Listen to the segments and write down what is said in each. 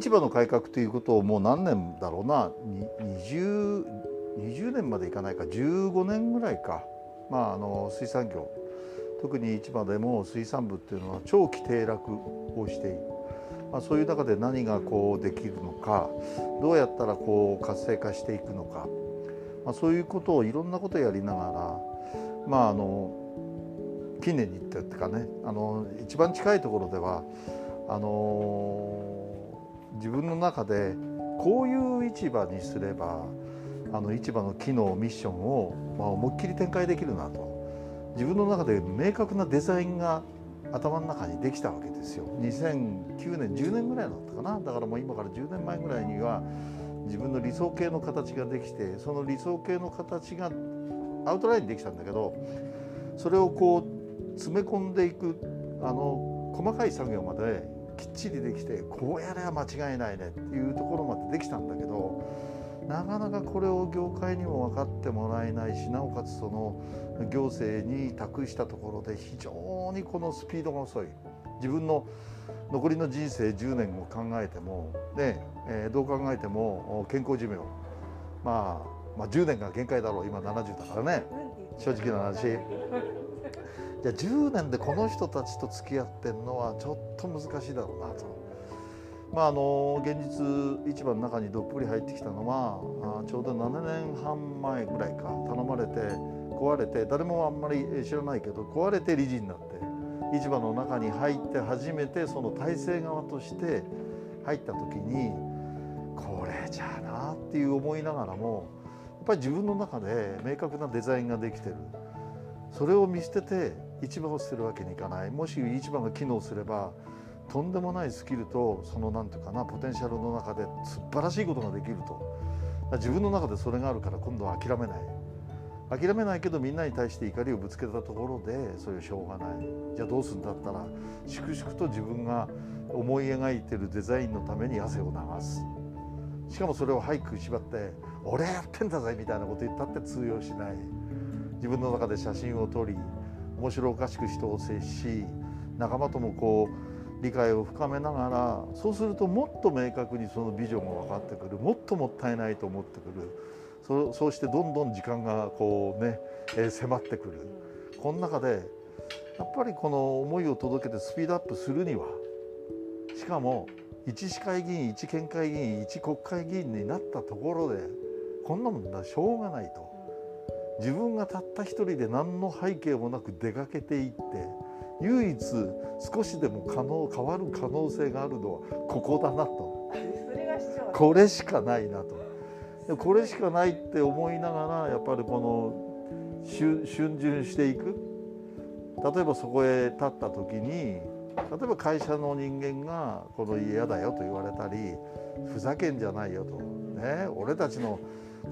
市場の改革ということをもう何年だろうな 20, 20年までいかないか15年ぐらいか、まあ、あの水産業。特に市場でも水産部っていうのは長期低落をしている、まあ、そういう中で何がこうできるのかどうやったらこう活性化していくのか、まあ、そういうことをいろんなことをやりながらまああの近年にっていうかねあの一番近いところではあの自分の中でこういう市場にすればあの市場の機能ミッションを、まあ、思いっきり展開できるなと。自分の中で明確なデザインが頭の中にできたわけですよ。2009年10年ぐらいだったかな。だからもう今から10年前ぐらいには自分の理想形の形ができてその理想形の形がアウトラインできたんだけどそれをこう詰め込んでいくあの細かい作業まできっちりできてこうやれば間違いないねっていうところまでできたんだけどなかなかこれを業界にも分かってもらえないしなおかつその行政に託したところで非常にこのスピードが遅い。自分の残りの人生10年を考えても、ねえー、どう考えても健康寿命、まあ、まあ10年が限界だろう。今70だからね。正直な話。じゃあ10年でこの人たちと付き合ってるのはちょっと難しいだろうなと。まあ、あの現実市場の中にどっぷり入ってきたのはちょうど7年半前ぐらいか頼まれて壊れて誰もあんまり知らないけど壊れて理事になって市場の中に入って初めてその体制側として入った時にこれじゃあなっていう思いながらもやっぱり自分の中で明確なデザインができてるそれを見捨てて市場を捨てるわけにいかない。もし市場が機能すればとんでもないスキルとその何て言うかなポテンシャルの中で素晴らしいことができると。自分の中でそれがあるから今度は諦めない。諦めないけどみんなに対して怒りをぶつけたところでそれしょうがない。じゃあどうするんだったら粛々と自分が思い描いてるデザインのために汗を流す。しかもそれを俳句縛って「俺やってんだぜ」みたいなこと言ったって通用しない。自分の中で写真を撮り面白おかしく人を接し仲間ともこう理解を深めながらそうするともっと明確にそのビジョンが分かってくるもっともったいないと思ってくるそそうしてどんどん時間がこうね、えー、迫ってくる。この中でやっぱりこの思いを届けてスピードアップするにはしかも一市会議員一県会議員一国会議員になったところでこんなもんだしょうがないと。自分がたった一人で何の背景もなく出かけていって唯一少しでも可能変わる可能性があるのはここだなと。これしかないなと。これしかないって思いながらやっぱりこの逡巡していく。例えばそこへ立った時に例えば会社の人間が「この家嫌だよ」と言われたり「ふざけんじゃないよ」と「ね俺たちの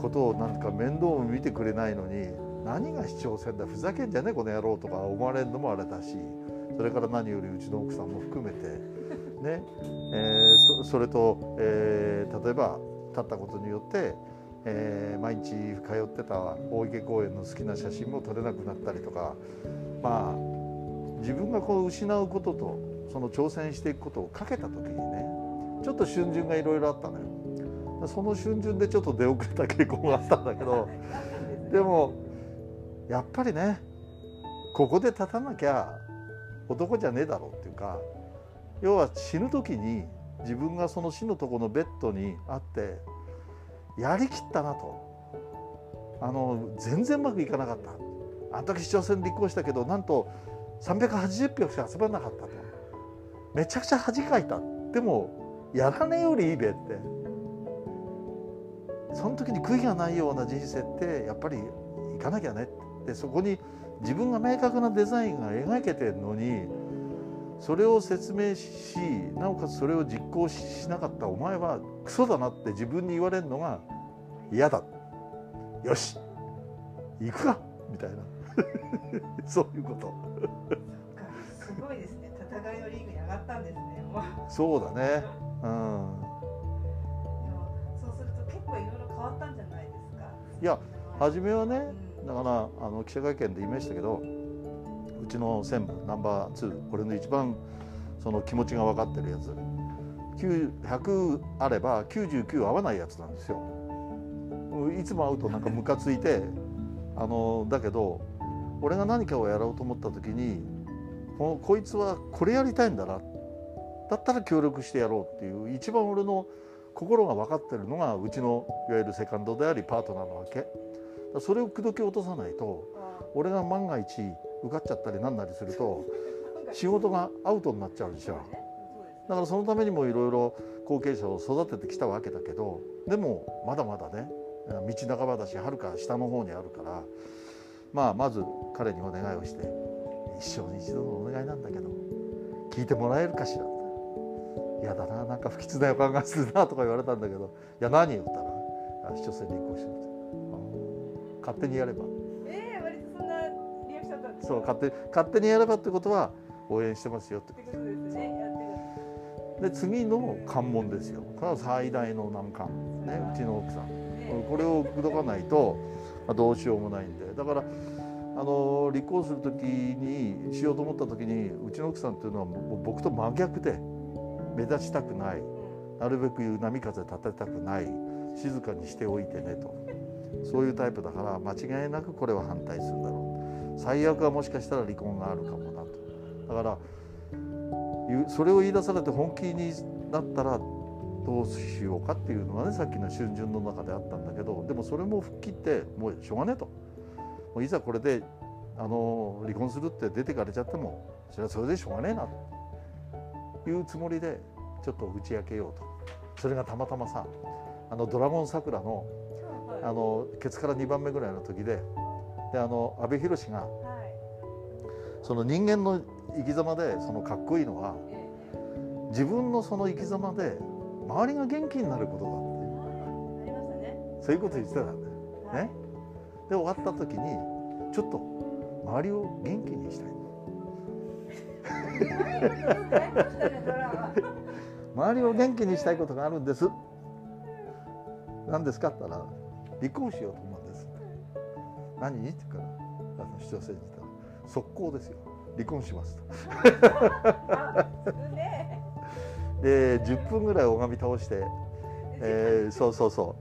ことをなんか面倒も見てくれないのに何が市長選だふざけんじゃねえこの野郎とか思われるのもあれだしそれから何よりうちの奥さんも含めてね、えー、そそれと、えー、例えば立ったことによって、えー、毎日通ってた大池公園の好きな写真も撮れなくなったりとかまあ自分がこう失うこととその挑戦していくことをかけた時にねちょっと春巡がいろいろあったのよ。その春巡でちょっと出遅れた傾向があったんだけどでもやっぱりねここで立たなきゃ男じゃねえだろうっていうか要は死ぬ時に自分がその死のとこのベッドにあってやりきったなと。あの全然うまくいかなかった。あの時市長選立候補したけどなんと380票しか集まらなかったと。めちゃくちゃ恥かいた。でもやらねえよりいいべってその時に悔いがないような人生ってやっぱりいかなきゃね。ってでそこに自分が明確なデザインが描けてるのにそれを説明しなおかつそれを実行しなかったお前はクソだなって自分に言われるのが嫌だ。よし。行くか。みたいな。そういうこと。すごいですね。戦いのリーグに上がったんですね。そうだね。うん変わったんじゃないですか？いや初めはね、だからあの記者会見で言いましたけどうちの専務ナンバー2これの一番その気持ちが分かってるやつ。100あれば99合わないやつなんですよ。いつも会うとなんかムカついてあのだけど俺が何かをやろうと思った時にここいつはこれやりたいんだな。だったら協力してやろうっていう一番俺の心が分かってるのがうちのいわゆるセカンドでありパートナーなわけ。それを口説き落とさないと俺が万が一受かっちゃったりなんなりすると 仕事がアウトになっちゃうでしょだからそのためにもいろいろ後継者を育ててきたわけだけどでもまだまだね道半ばだしはるか下の方にあるからまあまず彼にお願いをして一生に一度のお願いなんだけど聞いてもらえるかしら嫌だななんか不吉な予感がするなとか言われたんだけど「いや何?」言ったら「市長選立候補してる」勝手にやれば。えー、割とそんなリアクションだった。そう勝手勝手にやればってことは応援してますよって。ことですね。で次の関門ですよ。これは最大の難関。ねうちの奥さん。これを口説かないとまあどうしようもないんで。だからあの離婚する時にしようと思った時にうちの奥さんっていうのはもう僕と真逆で目立ちたくない。なるべく波風立てたくない。静かにしておいてねと。そういうタイプだから間違いなくこれは反対するだろう。最悪はもしかしたら離婚があるかもなと。だからそれを言い出されて本気になったらどうしようかっていうのがねさっきの春巡の中であったんだけどでもそれも吹っ切ってもうしょうがねえと。もういざこれであの離婚するって出てかれちゃってもそれはそれでしょうがねえなというつもりでちょっと打ち明けようと。それがたまたまさあのドラゴン桜のはい。あのケツから2番目ぐらいの時でであの阿部寛がはい。その人間の生き様でそのかっこいいのはえ自分のその生き様で周りが元気になることだってそういうこと言ってたんだ。よはい。ね。で終わった時にちょっと周りを元気にしたい 周りを元気にしたいことがあるんです。何ですかって言ったら離婚しようと思うんです。何って言うからあの市長選にたら速攻ですよ。離婚しますと。で10分ぐらい拝み倒して、えーそうそうそ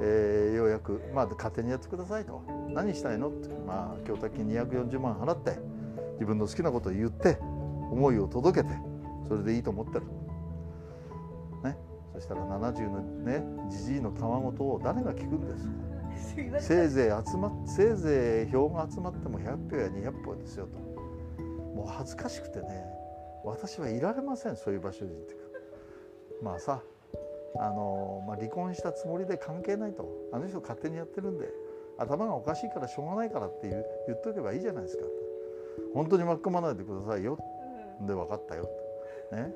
う、えーようやく、まあ、勝手にやってくださいと。何したいのって、まあ、供託金240万払って自分の好きなことを言って思いを届けてそれでいいと思ってる、ね、そしたら70のねじじいのたわごとを誰が聞くんですせいぜい集まっせいぜい票が集まっても100票や200票ですよと。もう恥ずかしくてね私はいられませんそういう場所にってまあさあの、まあ、離婚したつもりで関係ないと。あの人勝手にやってるんで頭がおかしいからしょうがないからって言う言っとけばいいじゃないですか。本当に巻き込まないでくださいよで分かったよ。ね。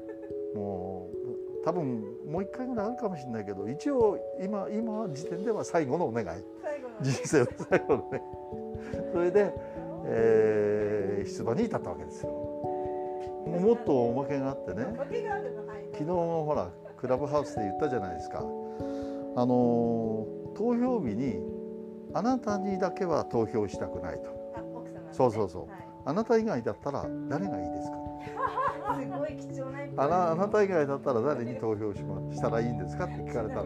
もう多分もう一回ぐらいあるかもしれないけど一応今今時点では最後のお願い。人生の最後のねそれで、えー出馬に至ったわけですよ。もっとおまけがあってね。昨日ほらクラブハウスで言ったじゃないですか。あのー投票日にあなたにだけは投票したくないと。そうそうそう。はいあなた以外だったら誰がいいですか？すごい貴重なあなあなた以外だったら誰に投票しましたらいいんですかって聞かれたの。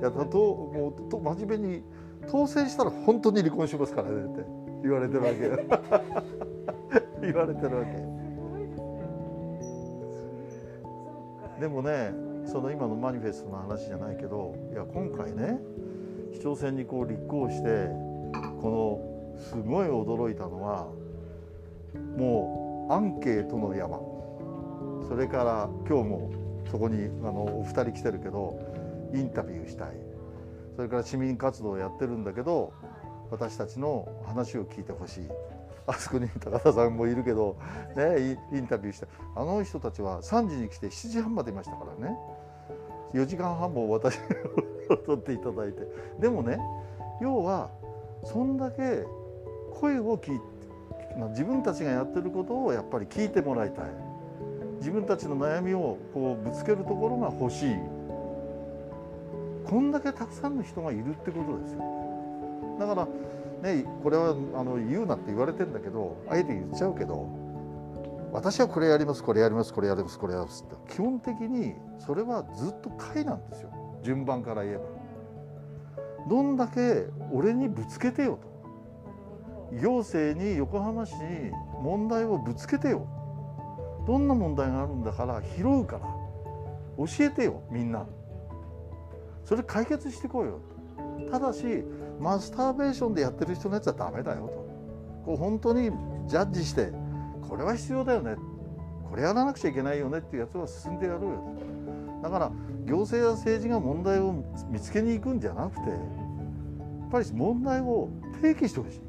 いやとともうと真面目に当選したら本当に離婚しますからねって言われてるわけ言われてるわけでもねその今のマニフェストの話じゃないけどいや今回ね市長選にこう立候補してこのすごい驚いたのはもうアンケートの山。それから今日もそこにあのお二人来てるけどインタビューしたい。それから市民活動をやってるんだけど私たちの話を聞いてほしい。あそこに高田さんもいるけど、ね、インタビューしてあの人たちは3時に来て7時半までいましたからね。4時間半も私を取っていただいて。でもね要はそんだけ声を聞いてまあ自分たちがやってることをやっぱり聞いてもらいたい。自分たちの悩みをこうぶつけるところが欲しい。こんだけたくさんの人がいるってことですよ。だからねこれはあの言うなって言われてんだけどあえて言っちゃうけど私はこれやりますこれやりますこれやりますこれやりますって。基本的にそれはずっと会なんですよ。順番から言えば。どんだけ俺にぶつけてよと。行政に横浜市に問題をぶつけてよ。どんな問題があるんだから拾うから。教えてよみんな。それ解決してこいよ。ただしマスターベーションでやってる人のやつはダメだよと。こう本当にジャッジしてこれは必要だよね。これやらなくちゃいけないよねっていうやつは進んでやろうよ。だから行政や政治が問題を見つけに行くんじゃなくてやっぱり問題を提起してほしい。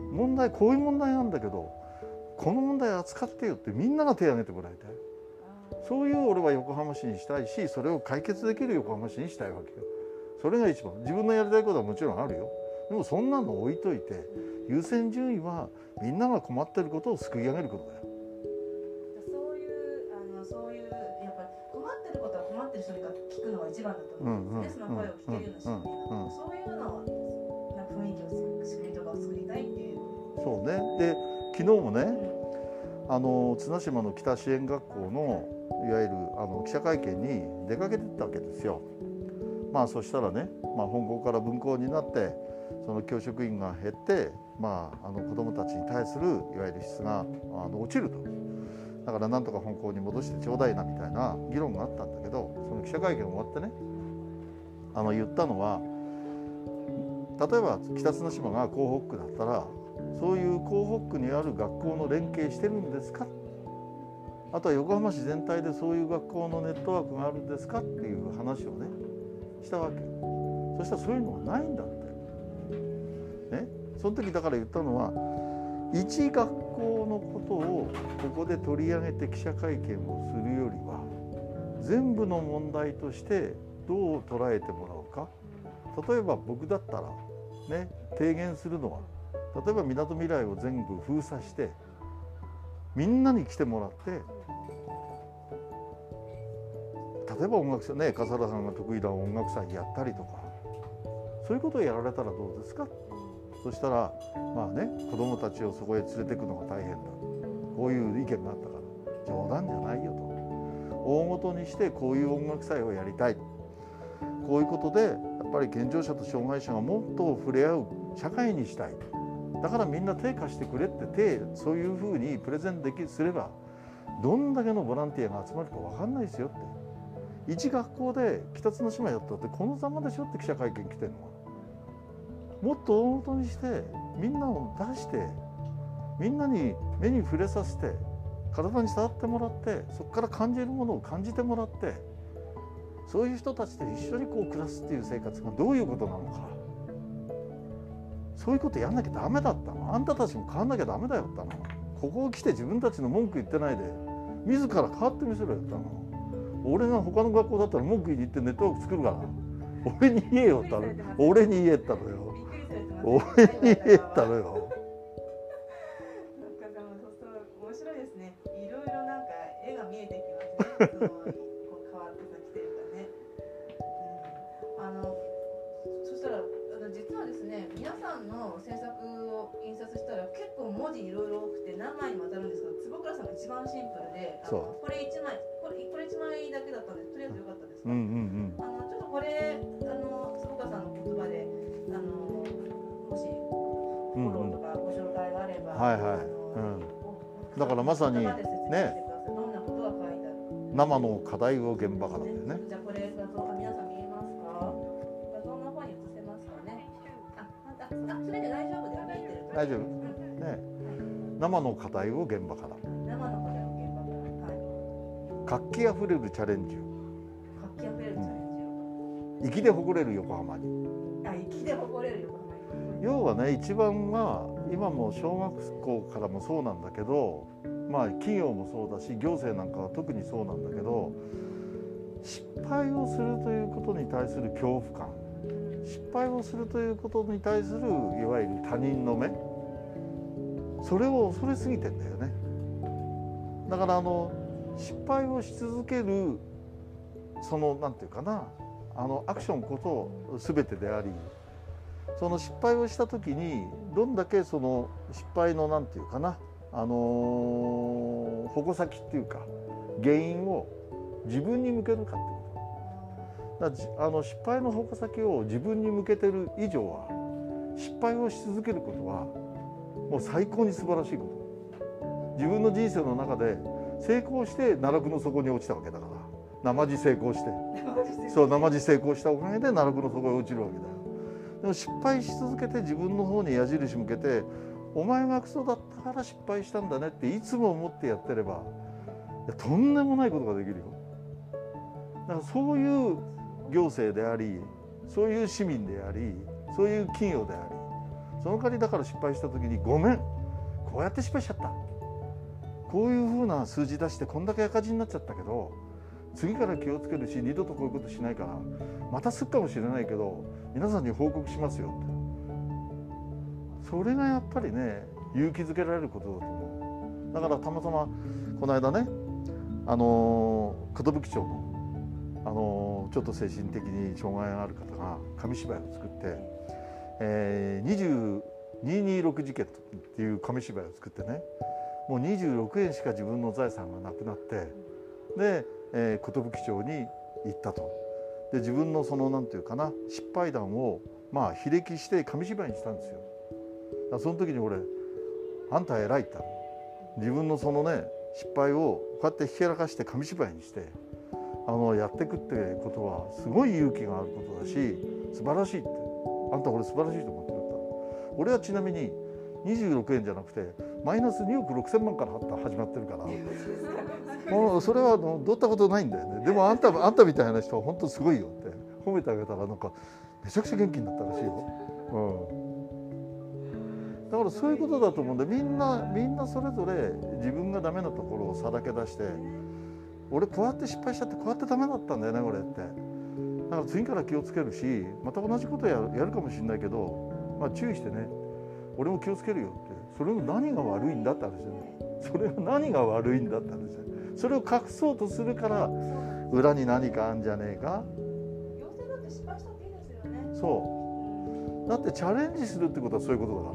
問題こういう問題なんだけどこの問題扱ってよってみんなが手を挙げてもらいたい。そういう俺は横浜市にしたいしそれを解決できる横浜市にしたいわけよ。それが一番。自分のやりたいことはもちろんあるよ。でもそんなの置いといて優先順位はみんなが困ってることを救い上げることだよ。そういうあのそういうやっぱり困ってることは困ってる人が聞くのが一番だと思うんですね、その声を聞けるような仕組みだと、そういうのそうねで昨日もねあの綱島の北支援学校のいわゆるあの記者会見に出かけてったわけですよ。まあそしたらね、まあ、本校から分校になってその教職員が減って、まあ、あの子どもたちに対するいわゆる質があの落ちるとだからなんとか本校に戻してちょうだいなみたいな議論があったんだけどその記者会見終わってねあの言ったのは例えば北綱島が港北区だったらそういう港北区にある学校の連携してるんですか？あとは横浜市全体でそういう学校のネットワークがあるんですか？っていう話をねしたわけ。そしたらそういうのがないんだって。ね？その時だから言ったのは一学校のことをここで取り上げて記者会見をするよりは全部の問題としてどう捉えてもらうか。例えば僕だったらね提言するのは例えばみなとみらいを全部封鎖してみんなに来てもらって例えば音楽祭ね笠原さんが得意な音楽祭やったりとかそういうことをやられたらどうですか？そしたらまあね子どもたちをそこへ連れてくのが大変だ。こういう意見があったから冗談じゃないよと。大ごとにしてこういう音楽祭をやりたい。こういうことでやっぱり健常者と障害者がもっと触れ合う社会にしたいだからみんな手貸してくれって手そういうふうにプレゼンできすればどんだけのボランティアが集まるか分かんないですよって。一学校で北綱島やったってこのざまでしょって記者会見来てるのは。もっと大元にしてみんなを出してみんなに目に触れさせて体に触ってもらってそこから感じるものを感じてもらってそういう人たちと一緒にこう暮らすっていう生活がどういうことなのか。そういうことやんなきゃダメだったの。あんたたちも変わんなきゃダメだよったの。ここを来て自分たちの文句言ってないで。自ら変わってみせろよったの。俺が他の学校だったら文句言ってネットワーク作るから。俺に言えよったの。俺に言えったのよ。俺に言えったのよ。面白いですね。いろいろなんか絵が見えてきますね。はですね、皆さんの制作を印刷したら結構文字いろいろ多くて何枚にも当たるんですけど、坪倉さんが一番シンプルで、あのこれ一枚これこれ一枚だけだったんでとりあえず良かったですか。うんうんあのちょっとこれあの坪倉さんの言葉であのもしフォローとかご紹介があれば、はいはい。あのだからまさに言葉で説明してくださいどんなことが書いてあるうん生の課題を現場からだよねそれで大丈夫です見えてる大丈夫。生の課題を現場から。生の答えを現場から。はい。活気あふれるチャレンジを。活気あふれるチャレンジ粋で誇れる横浜に。をあ粋で誇れる横浜に。要はね一番は今も小学校からもそうなんだけどまあ企業もそうだし行政なんかは特にそうなんだけど失敗をするということに対する恐怖感失敗をするということに対するいわゆる他人の目。それを恐れすぎてんだよね。だからあの失敗をし続けるそのなんていうかな。あのアクションこそ全てでありその失敗をした時にどんだけその失敗のなんていうかな。あの矛先っていうか原因を自分に向けるかってだあの失敗の矛先を自分に向けてる以上は失敗をし続けることはもう最高に素晴らしいこと。自分の人生の中で成功して奈落の底に落ちたわけだから。生地成功して。そう生地成功したおかげで奈落の底に落ちるわけだよ。でも失敗し続けて自分の方に矢印向けてお前がクソだったから失敗したんだねっていつも思ってやってればとんでもないことができるよ。だからそういう行政でありそういう市民でありそういう企業でありその代わりだから失敗した時にごめんこうやって失敗しちゃった。こういうふうな数字出してこんだけ赤字になっちゃったけど次から気をつけるし二度とこういうことしないからまたすっかもしれないけど皆さんに報告しますよって。それがやっぱりね勇気づけられることだと思う。だからたまたまこの間ねあの寿町のあのちょっと精神的に障害がある方が紙芝居を作って、えー、226事件っていう紙芝居を作ってねもう26円しか自分の財産がなくなってで、えー、寿町に行ったと。で自分のその何て言うかな失敗談をまあ比歴して紙芝居にしたんですよ。だその時に俺「あんた偉い」って自分のそのね失敗をこうやってひけらかして紙芝居にしてあのやっていくってことはすごい勇気があることだし素晴らしいって。あんた俺素晴らしいと思ってる俺はちなみに26円じゃなくてマイナス2億6千万から始まってるから。もうそれはどったことないんだよね。でもあんたあんたみたいな人は本当すごいよって。褒めてあげたらなんかめちゃくちゃ元気になったらしいよ。うん、だからそういうことだと思うんでみんなみんなそれぞれ自分がダメなところをさらけ出して俺こうやって失敗しちゃってこうやってダメだったんだよね俺って。だから次から気をつけるしまた同じことやるやるかもしれないけど、まあ、注意してね。俺も気をつけるよって。それの何が悪いんだって話だよね。それが何が悪いんだって話だよそれを隠そうとするから裏に何かあんじゃねえか。そう。だってチャレンジするってことはそういうことだから。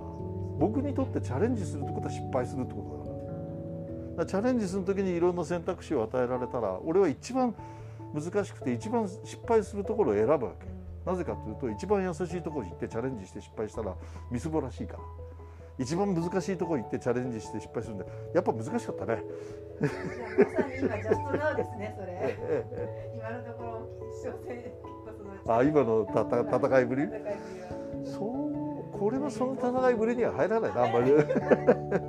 僕にとってチャレンジするってことは失敗するってことだからチャレンジする時にいろんな選択肢を与えられたら俺は一番難しくて一番失敗するところを選ぶわけ。なぜかというと一番優しいところに行ってチャレンジして失敗したらみすぼらしいから。一番難しいところに行ってチャレンジして失敗するんでやっぱ難しかったね。今ジャストナウですねそれ。今のところ小生あ今のたた戦いぶり？そうこれはその戦いぶりには入らないなあんまり